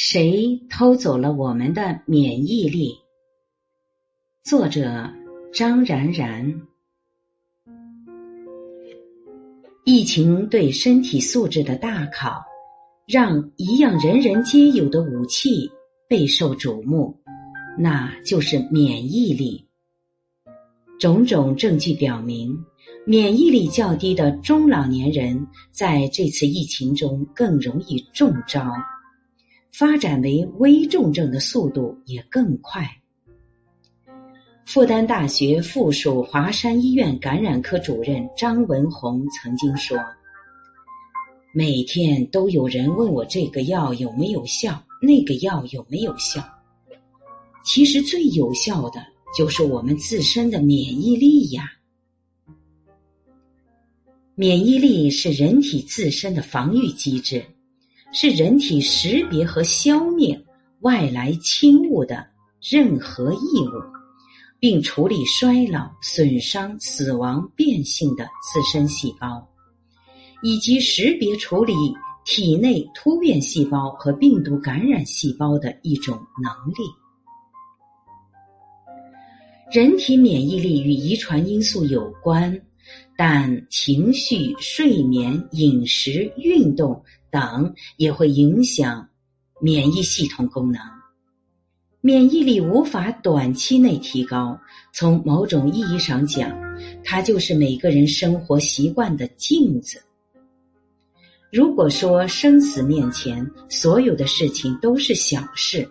谁偷走了我们的免疫力？作者张然然。疫情对身体素质的大考，让一样人人皆有的武器备受瞩目，那就是免疫力。种种证据表明，免疫力较低的中老年人在这次疫情中更容易中招。发展为危重症的速度也更快。复旦大学附属华山医院感染科主任张文宏曾经说：“每天都有人问我这个药有没有效，那个药有没有效。其实最有效的就是我们自身的免疫力呀。免疫力是人体自身的防御机制。”是人体识别和消灭外来侵物的任何异物，并处理衰老、损伤、死亡、变性的自身细胞，以及识别处理体内突变细胞和病毒感染细胞的一种能力。人体免疫力与遗传因素有关。但情绪、睡眠、饮食、运动等也会影响免疫系统功能。免疫力无法短期内提高，从某种意义上讲，它就是每个人生活习惯的镜子。如果说生死面前所有的事情都是小事，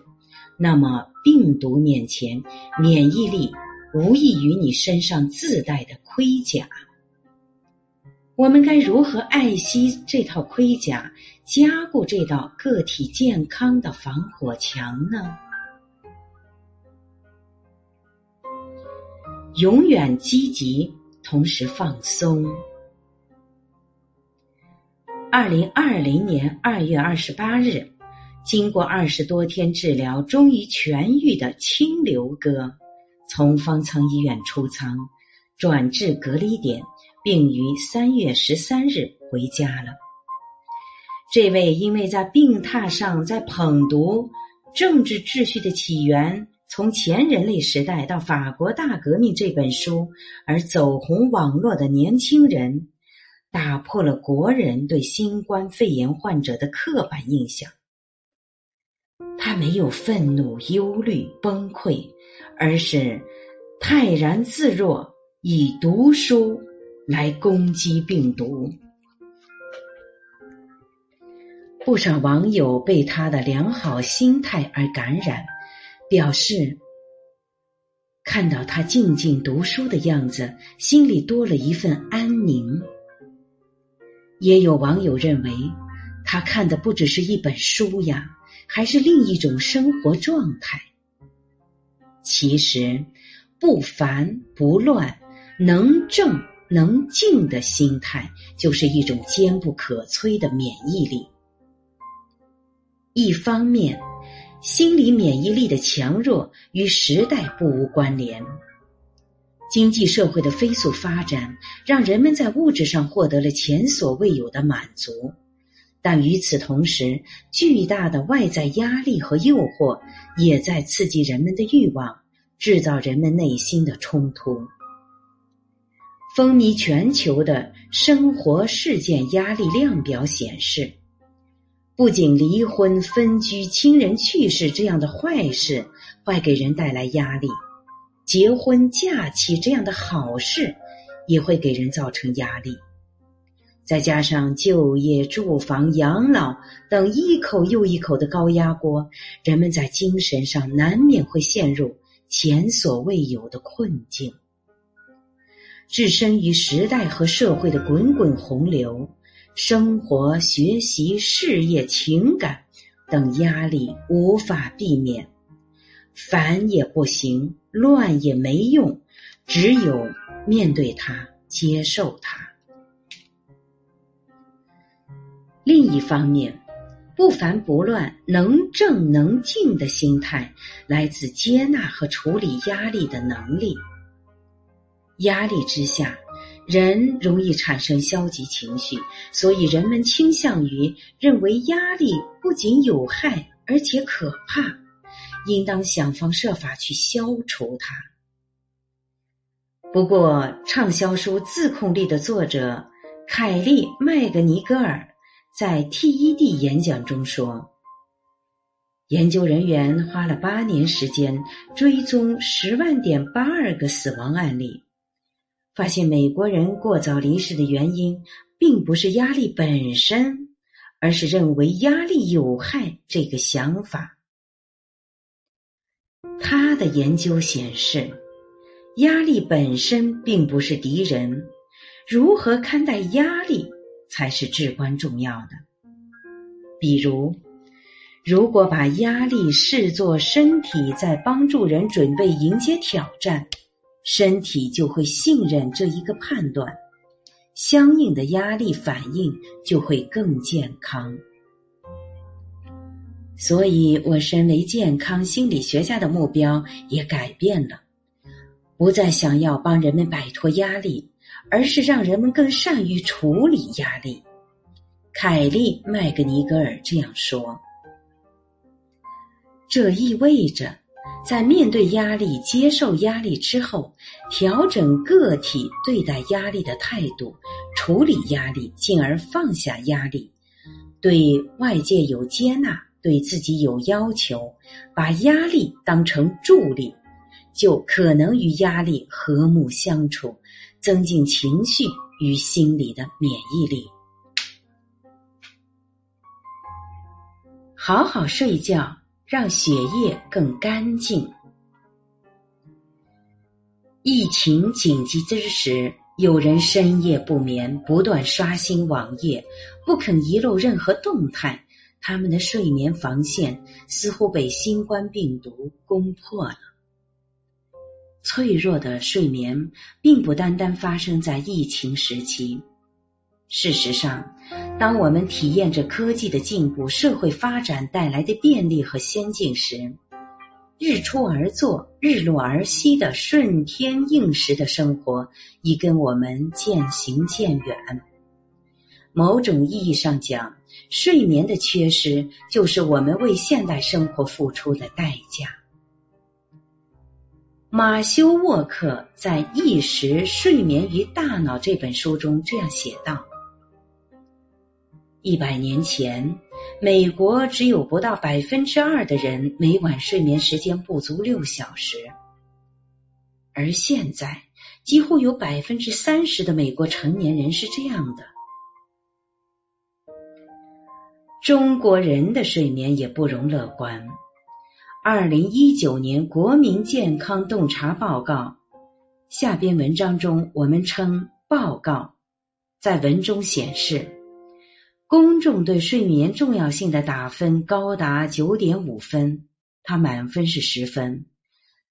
那么病毒面前，免疫力无异于你身上自带的盔甲。我们该如何爱惜这套盔甲，加固这道个体健康的防火墙呢？永远积极，同时放松。二零二零年二月二十八日，经过二十多天治疗，终于痊愈的清流哥，从方舱医院出舱，转至隔离点。并于三月十三日回家了。这位因为在病榻上在捧读《政治秩序的起源：从前人类时代到法国大革命》这本书而走红网络的年轻人，打破了国人对新冠肺炎患者的刻板印象。他没有愤怒、忧虑、崩溃，而是泰然自若，以读书。来攻击病毒，不少网友被他的良好心态而感染，表示看到他静静读书的样子，心里多了一份安宁。也有网友认为，他看的不只是一本书呀，还是另一种生活状态。其实，不烦不乱，能正。能静的心态，就是一种坚不可摧的免疫力。一方面，心理免疫力的强弱与时代不无关联。经济社会的飞速发展，让人们在物质上获得了前所未有的满足，但与此同时，巨大的外在压力和诱惑也在刺激人们的欲望，制造人们内心的冲突。风靡全球的生活事件压力量表显示，不仅离婚、分居、亲人去世这样的坏事会给人带来压力，结婚、假期这样的好事也会给人造成压力。再加上就业、住房、养老等一口又一口的高压锅，人们在精神上难免会陷入前所未有的困境。置身于时代和社会的滚滚洪流，生活、学习、事业、情感等压力无法避免，烦也不行，乱也没用，只有面对它，接受它。另一方面，不烦不乱、能正能静的心态，来自接纳和处理压力的能力。压力之下，人容易产生消极情绪，所以人们倾向于认为压力不仅有害，而且可怕，应当想方设法去消除它。不过，畅销书《自控力》的作者凯利·麦格尼格尔在 TED 演讲中说。研究人员花了八年时间追踪十万点八二个死亡案例，发现美国人过早离世的原因并不是压力本身，而是认为压力有害这个想法。他的研究显示，压力本身并不是敌人，如何看待压力才是至关重要的。比如。如果把压力视作身体在帮助人准备迎接挑战，身体就会信任这一个判断，相应的压力反应就会更健康。所以，我身为健康心理学家的目标也改变了，不再想要帮人们摆脱压力，而是让人们更善于处理压力。凯利·麦格尼格尔这样说。这意味着，在面对压力、接受压力之后，调整个体对待压力的态度，处理压力，进而放下压力，对外界有接纳，对自己有要求，把压力当成助力，就可能与压力和睦相处，增进情绪与心理的免疫力。好好睡觉。让血液更干净。疫情紧急之时，有人深夜不眠，不断刷新网页，不肯遗漏任何动态。他们的睡眠防线似乎被新冠病毒攻破了。脆弱的睡眠并不单单发生在疫情时期。事实上，当我们体验着科技的进步、社会发展带来的便利和先进时，日出而作、日落而息的顺天应时的生活已跟我们渐行渐远。某种意义上讲，睡眠的缺失就是我们为现代生活付出的代价。马修·沃克在《意识、睡眠与大脑》这本书中这样写道。一百年前，美国只有不到百分之二的人每晚睡眠时间不足六小时，而现在几乎有百分之三十的美国成年人是这样的。中国人的睡眠也不容乐观。二零一九年国民健康洞察报告下边文章中，我们称报告在文中显示。公众对睡眠重要性的打分高达九点五分，他满分是十分，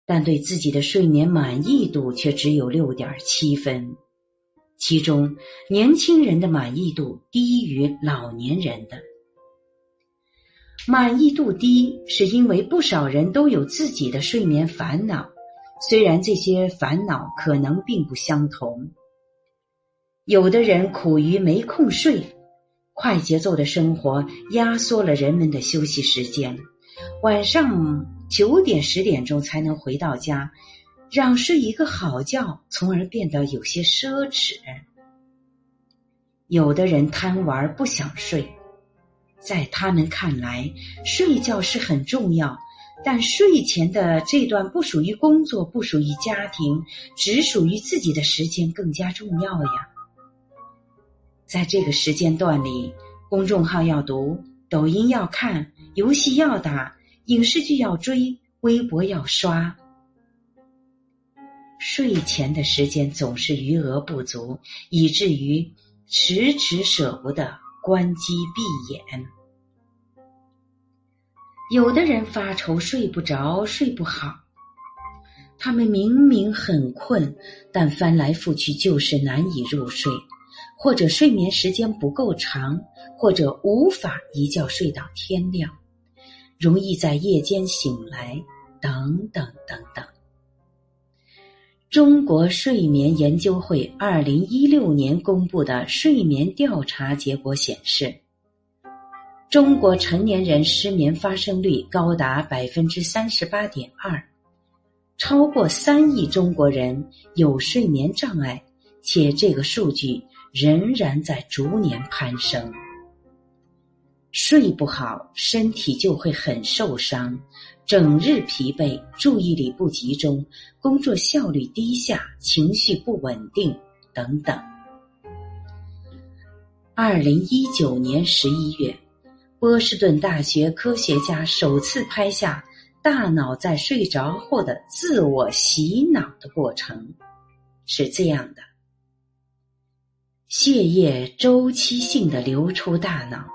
但对自己的睡眠满意度却只有六点七分。其中，年轻人的满意度低于老年人的。满意度低是因为不少人都有自己的睡眠烦恼，虽然这些烦恼可能并不相同。有的人苦于没空睡。快节奏的生活压缩了人们的休息时间，晚上九点十点钟才能回到家，让睡一个好觉，从而变得有些奢侈。有的人贪玩不想睡，在他们看来，睡觉是很重要，但睡前的这段不属于工作，不属于家庭，只属于自己的时间更加重要呀。在这个时间段里，公众号要读，抖音要看，游戏要打，影视剧要追，微博要刷。睡前的时间总是余额不足，以至于迟迟舍不得关机闭眼。有的人发愁睡不着，睡不好，他们明明很困，但翻来覆去就是难以入睡。或者睡眠时间不够长，或者无法一觉睡到天亮，容易在夜间醒来，等等等等。中国睡眠研究会二零一六年公布的睡眠调查结果显示，中国成年人失眠发生率高达百分之三十八点二，超过三亿中国人有睡眠障碍，且这个数据仍然在逐年攀升。睡不好，身体就会很受伤，整日疲惫，注意力不集中，工作效率低下，情绪不稳定等等。二零一九年十一月。波士顿大学科学家首次拍下大脑在睡着后的自我洗脑的过程，是这样的：血液周期性的流出大脑，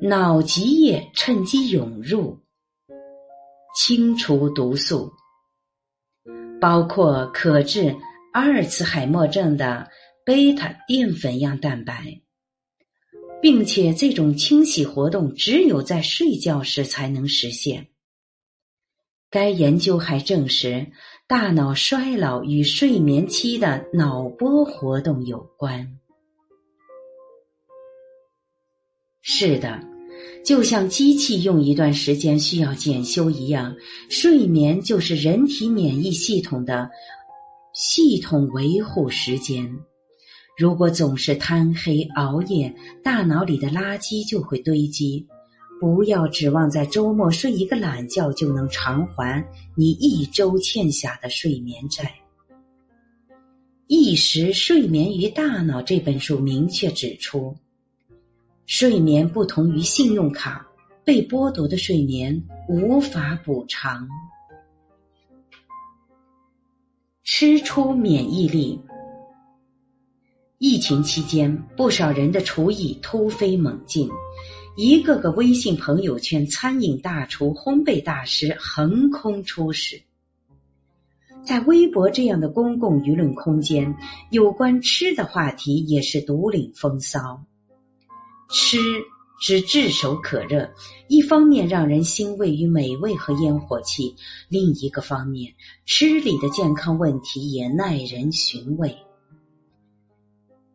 脑脊液趁机涌入，清除毒素，包括可致阿尔茨海默症的贝塔淀粉样蛋白。并且，这种清洗活动只有在睡觉时才能实现。该研究还证实，大脑衰老与睡眠期的脑波活动有关。是的，就像机器用一段时间需要检修一样，睡眠就是人体免疫系统的系统维护时间。如果总是贪黑熬夜，大脑里的垃圾就会堆积。不要指望在周末睡一个懒觉就能偿还你一周欠下的睡眠债。《意识睡眠与大脑》这本书明确指出，睡眠不同于信用卡，被剥夺的睡眠无法补偿。吃出免疫力。疫情期间，不少人的厨艺突飞猛进，一个个微信朋友圈餐饮大厨、烘焙大师横空出世。在微博这样的公共舆论空间，有关吃的话题也是独领风骚。吃之炙手可热，一方面让人欣慰于美味和烟火气，另一个方面，吃里的健康问题也耐人寻味。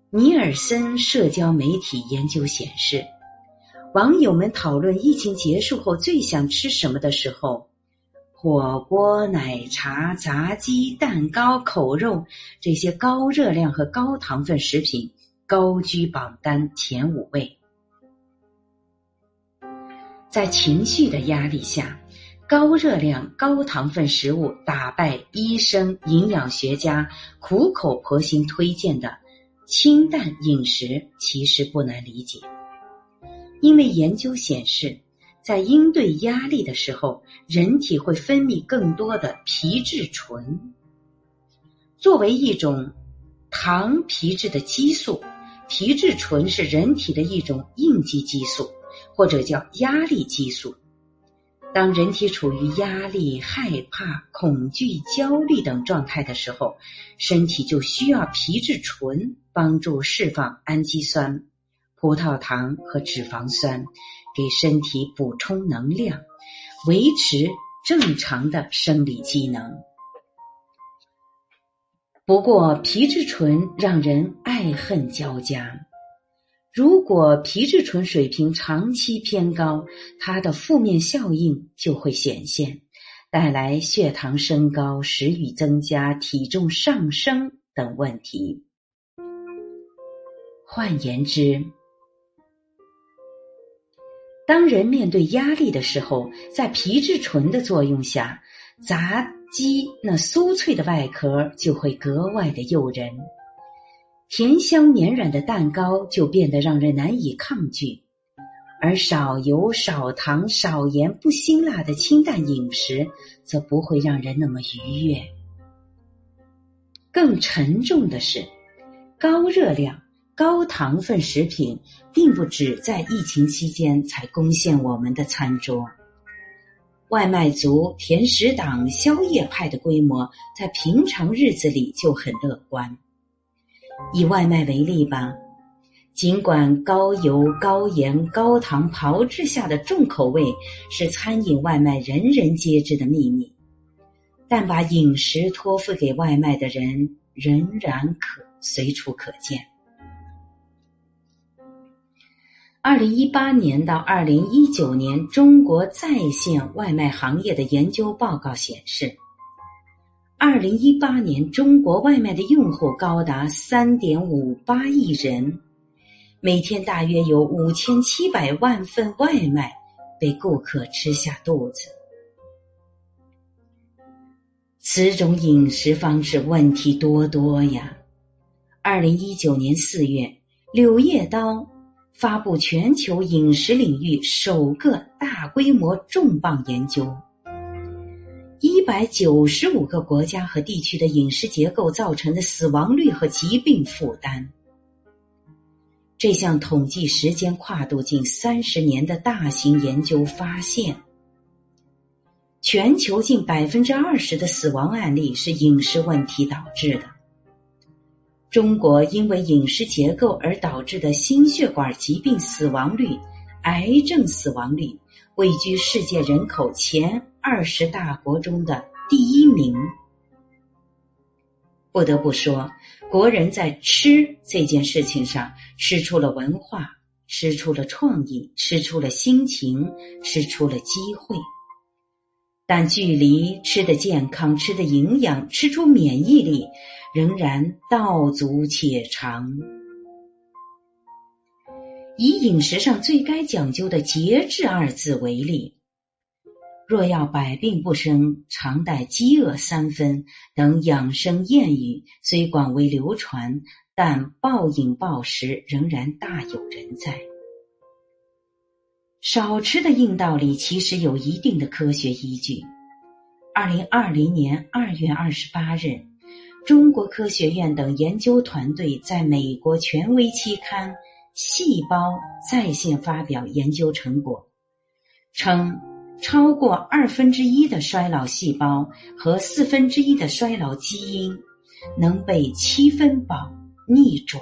尼尔森社交媒体研究显示，网友们讨论疫情结束后最想吃什么的时候，火锅、奶茶、炸鸡、蛋糕、口肉这些高热量和高糖分食品高居榜单前五位。在情绪的压力下，高热量、高糖分食物打败医生、营养学家苦口婆心推荐的。清淡饮食其实不难理解，因为研究显示，在应对压力的时候，人体会分泌更多的皮质醇。作为一种糖皮质的激素，皮质醇是人体的一种应激激素，或者叫压力激素。当人体处于压力、害怕、恐惧、焦虑等状态的时候，身体就需要皮质醇帮助释放氨基酸、葡萄糖和脂肪酸，给身体补充能量，维持正常的生理机能。不过，皮质醇让人爱恨交加。如果皮质醇水平长期偏高，它的负面效应就会显现，带来血糖升高、食欲增加、体重上升等问题。换言之，当人面对压力的时候，在皮质醇的作用下，炸鸡那酥脆的外壳就会格外的诱人。甜香绵软的蛋糕就变得让人难以抗拒，而少油、少糖、少盐、不辛辣的清淡饮食则不会让人那么愉悦。更沉重的是，高热量、高糖分食品并不只在疫情期间才攻陷我们的餐桌，外卖族、甜食党、宵夜派的规模在平常日子里就很乐观。以外卖为例吧，尽管高油、高盐、高糖炮制下的重口味是餐饮外卖人人皆知的秘密，但把饮食托付给外卖的人仍然可随处可见。二零一八年到二零一九年中国在线外卖行业的研究报告显示，二零一八年中国外卖的用户高达三点五八亿人，每天大约有五千七百万份外卖被顾客吃下肚子。此种饮食方式问题多多呀！二零一九年四月，《柳叶刀》发布全球饮食领域首个大规模重磅研究：一百九十五个国家和地区的饮食结构造成的死亡率和疾病负担。这项统计时间跨度近三十年的大型研究发现。全球近百分之二十的死亡案例是饮食问题导致的。中国因为饮食结构而导致的心血管疾病死亡率、癌症死亡率位居世界人口前二十大国中的第一名。不得不说，国人在吃这件事情上吃出了文化，吃出了创意，吃出了心情，吃出了机会。但距离吃的健康、吃的营养、吃出免疫力，仍然道阻且长。以饮食上最该讲究的“节制”二字为例，若要百病不生，常待饥饿三分等养生谚语虽广为流传，但暴饮暴食仍然大有人在。少吃的硬道理其实有一定的科学依据。二零二零年二月二十八日，中国科学院等研究团队在美国权威期刊《细胞》在线发表研究成果，称超过二分之一的衰老细胞和四分之一的衰老基因能被七分饱逆转。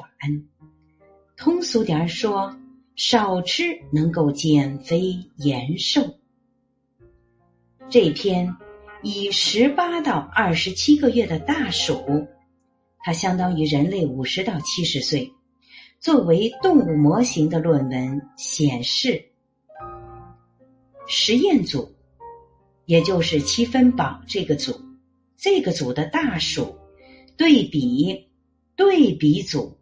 通俗点儿说。少吃能够减肥延寿。这篇以十八到二十七个月的大鼠，它相当于人类五十到七十岁，作为动物模型的论文显示，实验组，也就是七分饱这个组，这个组的大鼠对比对比组，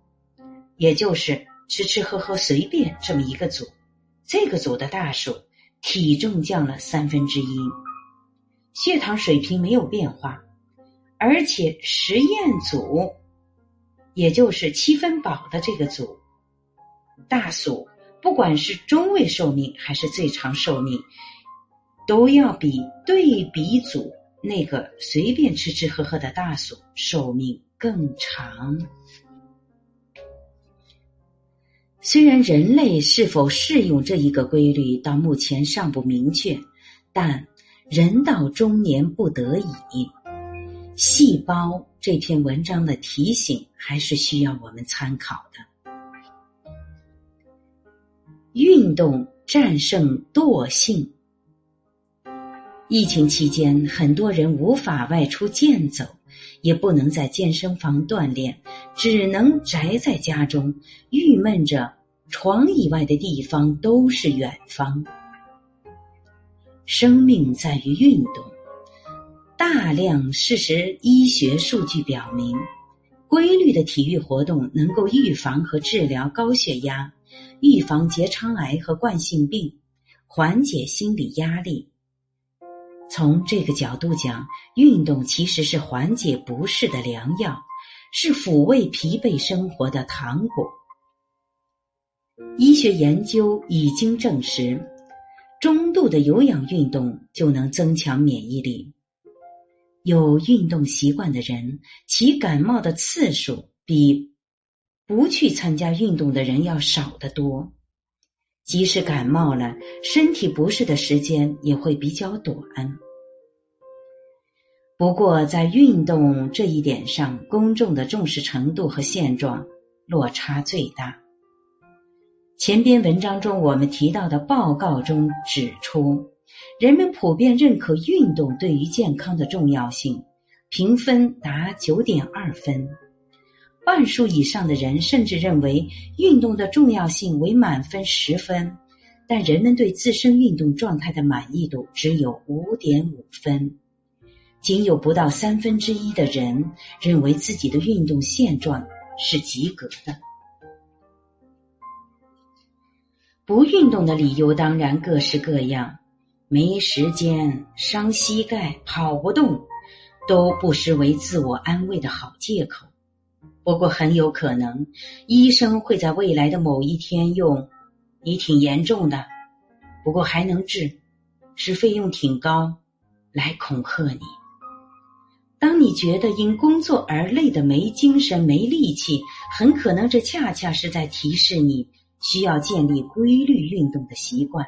也就是。吃吃喝喝随便这么一个组，这个组的大鼠体重降了三分之一，血糖水平没有变化，而且实验组，也就是七分饱的这个组，大鼠不管是中位寿命还是最长寿命，都要比对比组那个随便吃吃喝喝的大鼠寿命更长。虽然人类是否适用这一个规律到目前尚不明确，但人到中年不得已，细胞这篇文章的提醒还是需要我们参考的。运动战胜惰性。疫情期间，很多人无法外出健走，也不能在健身房锻炼，只能宅在家中，郁闷着。床以外的地方都是远方。生命在于运动。大量事实医学数据表明，规律的体育活动能够预防和治疗高血压，预防结肠癌和冠心病，缓解心理压力。从这个角度讲，运动其实是缓解不适的良药，是抚慰疲惫生活的糖果。医学研究已经证实，中度的有氧运动就能增强免疫力。有运动习惯的人，其感冒的次数比不去参加运动的人要少得多。即使感冒了，身体不适的时间也会比较短。不过，在运动这一点上，公众的重视程度和现状落差最大。前篇文章中我们提到的报告中指出，人们普遍认可运动对于健康的重要性，评分达九点二分。半数以上的人甚至认为运动的重要性为满分十分，但人们对自身运动状态的满意度只有五点五分，仅有不到三分之一的人认为自己的运动现状是及格的。不运动的理由当然各式各样，没时间、伤膝盖、跑不动，都不失为自我安慰的好借口。不过很有可能，医生会在未来的某一天用“你挺严重的，不过还能治，是费用挺高”来恐吓你。当你觉得因工作而累得没精神、没力气，很可能这恰恰是在提示你需要建立规律运动的习惯，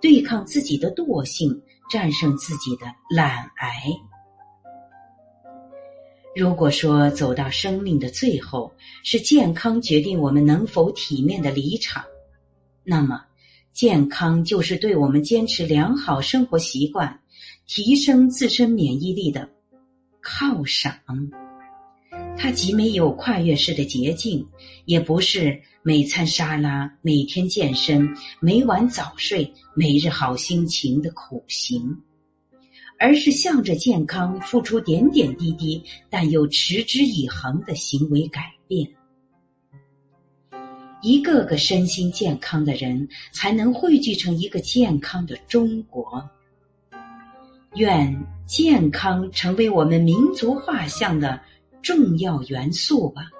对抗自己的惰性，战胜自己的懒癌。如果说走到生命的最后是健康决定我们能否体面的离场，那么健康就是对我们坚持良好生活习惯、提升自身免疫力的犒赏。它既没有跨越式的捷径，也不是每餐沙拉、每天健身、每晚早睡、每日好心情的苦行。而是向着健康付出点点滴滴，但又持之以恒的行为改变。一个个身心健康的人，才能汇聚成一个健康的中国。愿健康成为我们民族画像的重要元素吧。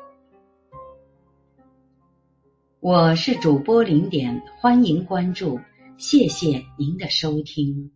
我是主播零点，欢迎关注，谢谢您的收听。